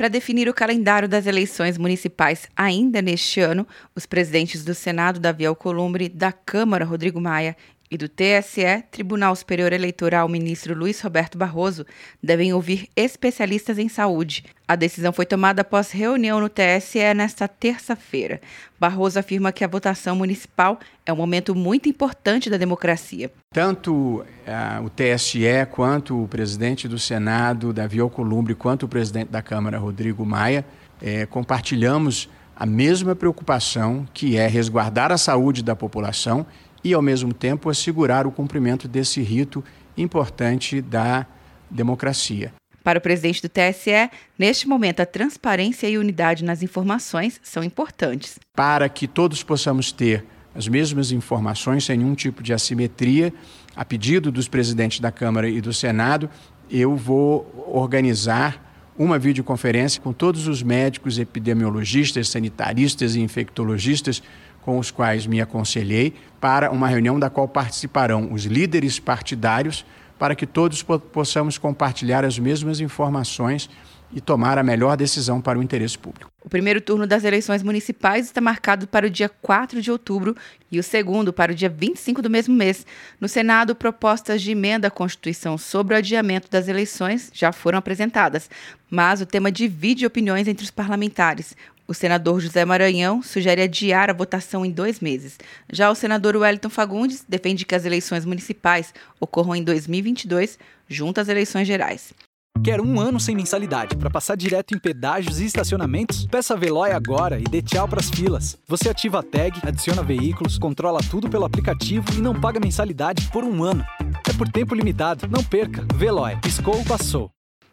Para definir o calendário das eleições municipais ainda neste ano, os presidentes do Senado, Davi Alcolumbre, da Câmara, Rodrigo Maia, e do TSE, Tribunal Superior Eleitoral, ministro Luiz Roberto Barroso, devem ouvir especialistas em saúde. A decisão foi tomada após reunião no TSE nesta terça-feira. Barroso afirma que a votação municipal é um momento muito importante da democracia. Tanto uh, o TSE quanto o presidente do Senado, Davi Alcolumbre, quanto o presidente da Câmara, Rodrigo Maia, eh, compartilhamos a mesma preocupação que é resguardar a saúde da população e, ao mesmo tempo, assegurar o cumprimento desse rito importante da democracia. Para o presidente do TSE, neste momento, a transparência e unidade nas informações são importantes. Para que todos possamos ter as mesmas informações, sem nenhum tipo de assimetria, a pedido dos presidentes da Câmara e do Senado, eu vou organizar uma videoconferência com todos os médicos, epidemiologistas, sanitaristas e infectologistas com os quais me aconselhei para uma reunião da qual participarão os líderes partidários para que todos possamos compartilhar as mesmas informações e tomar a melhor decisão para o interesse público. O primeiro turno das eleições municipais está marcado para o dia 4 de outubro e o segundo para o dia 25 do mesmo mês. No Senado, propostas de emenda à Constituição sobre o adiamento das eleições já foram apresentadas, mas o tema divide opiniões entre os parlamentares. O senador José Maranhão sugere adiar a votação em dois meses. Já o senador Wellington Fagundes defende que as eleições municipais ocorram em 2022, junto às eleições gerais. Quer um ano sem mensalidade para passar direto em pedágios e estacionamentos? Peça a Veloy agora e dê tchau para as filas. Você ativa a tag, adiciona veículos, controla tudo pelo aplicativo e não paga mensalidade por um ano. É por tempo limitado. Não perca. Veloy. Piscou, passou.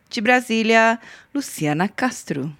De Brasília, Luciana Castro.